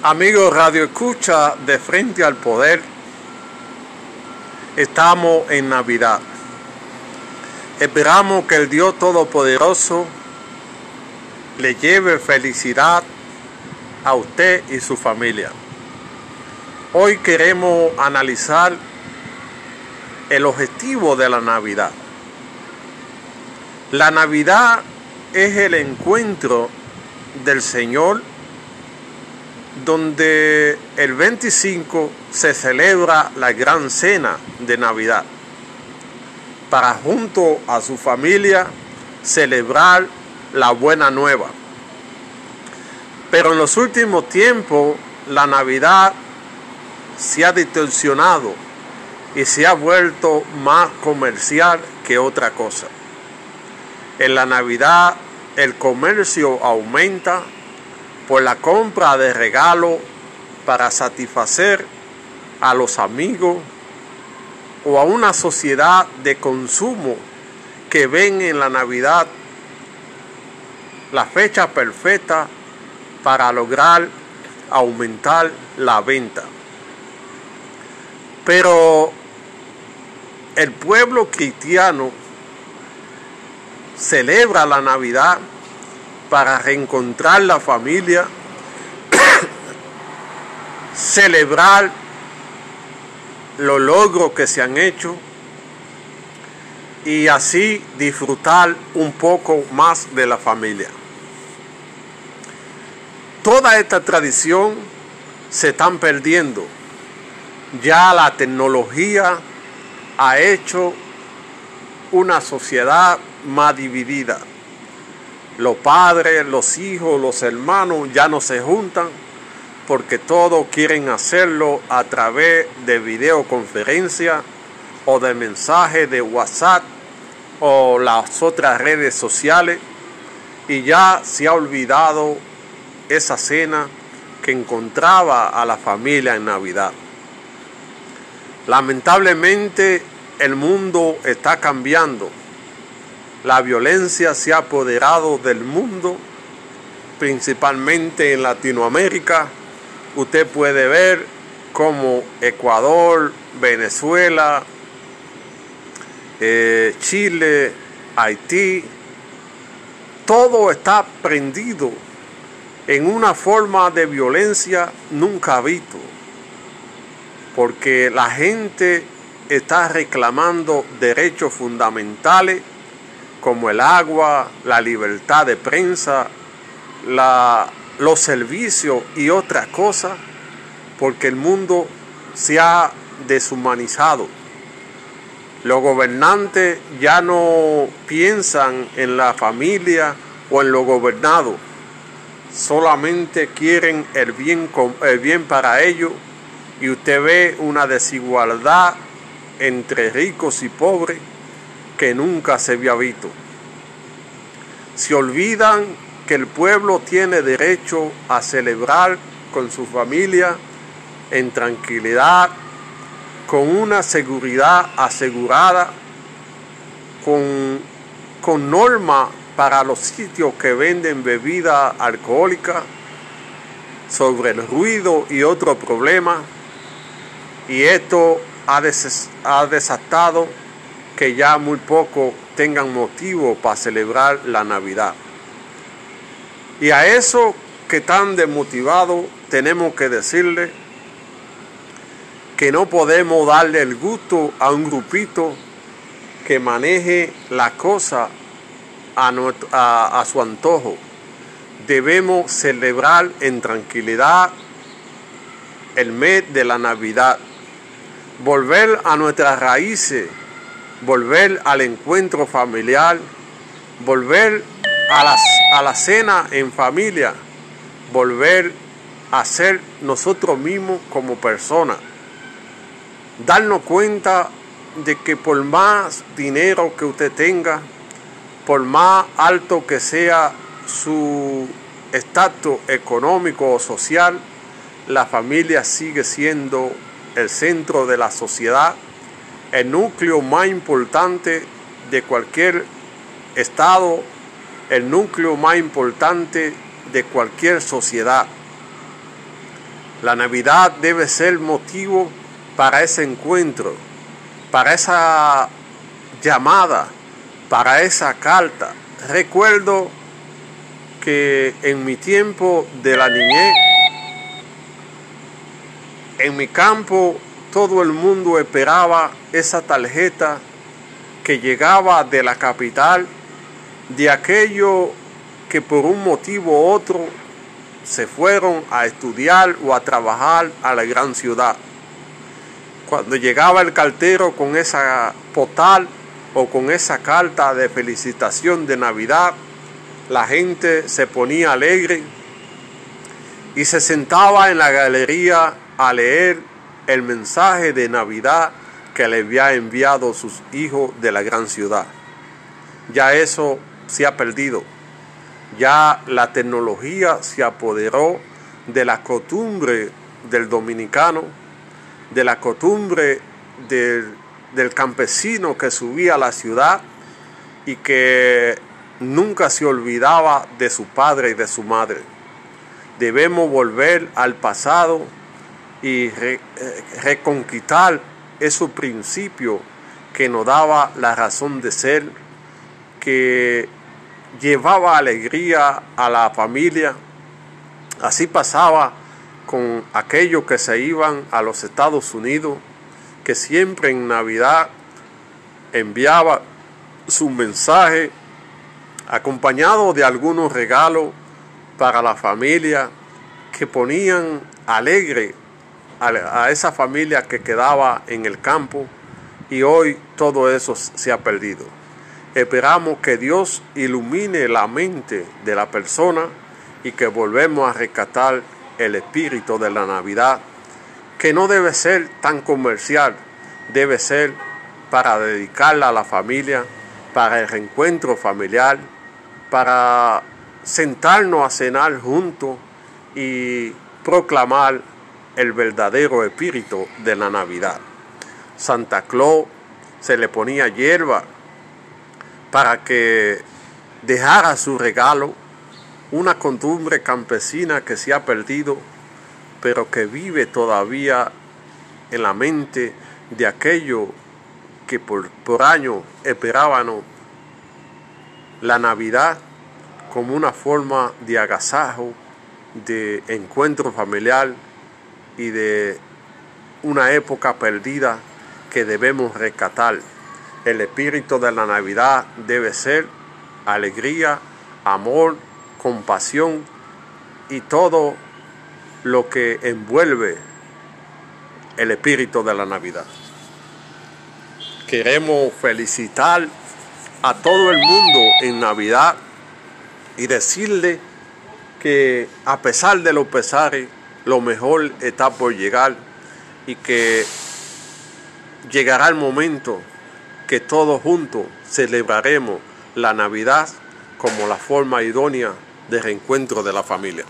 Amigos Radio Escucha de Frente al Poder, estamos en Navidad. Esperamos que el Dios Todopoderoso le lleve felicidad a usted y su familia. Hoy queremos analizar el objetivo de la Navidad. La Navidad es el encuentro del Señor donde el 25 se celebra la gran cena de Navidad para junto a su familia celebrar la buena nueva. Pero en los últimos tiempos la Navidad se ha distorsionado y se ha vuelto más comercial que otra cosa. En la Navidad el comercio aumenta por la compra de regalos para satisfacer a los amigos o a una sociedad de consumo que ven en la Navidad la fecha perfecta para lograr aumentar la venta. Pero el pueblo cristiano celebra la Navidad para reencontrar la familia, celebrar los logros que se han hecho y así disfrutar un poco más de la familia. Toda esta tradición se están perdiendo. Ya la tecnología ha hecho una sociedad más dividida. Los padres, los hijos, los hermanos ya no se juntan porque todos quieren hacerlo a través de videoconferencia o de mensajes de WhatsApp o las otras redes sociales y ya se ha olvidado esa cena que encontraba a la familia en Navidad. Lamentablemente el mundo está cambiando la violencia se ha apoderado del mundo, principalmente en Latinoamérica. Usted puede ver como Ecuador, Venezuela, eh, Chile, Haití, todo está prendido en una forma de violencia nunca visto, porque la gente está reclamando derechos fundamentales como el agua, la libertad de prensa, los servicios y otras cosas, porque el mundo se ha deshumanizado. Los gobernantes ya no piensan en la familia o en lo gobernado, solamente quieren el bien, el bien para ellos y usted ve una desigualdad entre ricos y pobres que nunca se había visto. Se olvidan que el pueblo tiene derecho a celebrar con su familia en tranquilidad, con una seguridad asegurada, con, con norma para los sitios que venden bebida alcohólica, sobre el ruido y otro problema. Y esto ha, ha desatado que ya muy poco tengan motivo para celebrar la Navidad. Y a eso que están desmotivados tenemos que decirle que no podemos darle el gusto a un grupito que maneje la cosa a, a su antojo. Debemos celebrar en tranquilidad el mes de la Navidad, volver a nuestras raíces volver al encuentro familiar, volver a, a la cena en familia, volver a ser nosotros mismos como personas. Darnos cuenta de que por más dinero que usted tenga, por más alto que sea su estatus económico o social, la familia sigue siendo el centro de la sociedad el núcleo más importante de cualquier estado, el núcleo más importante de cualquier sociedad. La Navidad debe ser motivo para ese encuentro, para esa llamada, para esa carta. Recuerdo que en mi tiempo de la niñez, en mi campo, todo el mundo esperaba esa tarjeta que llegaba de la capital, de aquello que por un motivo u otro se fueron a estudiar o a trabajar a la gran ciudad. Cuando llegaba el cartero con esa postal o con esa carta de felicitación de Navidad, la gente se ponía alegre y se sentaba en la galería a leer el mensaje de Navidad que le había enviado sus hijos de la gran ciudad. Ya eso se ha perdido. Ya la tecnología se apoderó de la costumbre del dominicano, de la costumbre del, del campesino que subía a la ciudad y que nunca se olvidaba de su padre y de su madre. Debemos volver al pasado y eh, reconquistar esos principios que nos daba la razón de ser, que llevaba alegría a la familia. Así pasaba con aquellos que se iban a los Estados Unidos, que siempre en Navidad enviaba su mensaje acompañado de algunos regalos para la familia que ponían alegre a, esa familia que quedaba en el campo y hoy todo eso se ha perdido. Esperamos que Dios ilumine la mente de la persona y que volvemos a rescatar el espíritu de la Navidad, que no debe ser tan comercial, debe ser para dedicarla a la familia, para el reencuentro familiar, para sentarnos a cenar juntos y proclamar el verdadero espíritu de la Navidad. Santa Claus se le ponía hierba para que dejara su regalo, una costumbre campesina que se ha perdido, pero que vive todavía en la mente de aquellos que por, por años esperaban la Navidad como una forma de agasajo, de encuentro familiar y de una época perdida que debemos rescatar. El espíritu de la Navidad debe ser alegría, amor, compasión y todo lo que envuelve el espíritu de la Navidad. Queremos felicitar a todo el mundo en Navidad y decirle que a pesar de los pesares, lo mejor está por llegar y que llegará el momento que todos juntos celebraremos la Navidad como la forma idónea de reencuentro de la familia.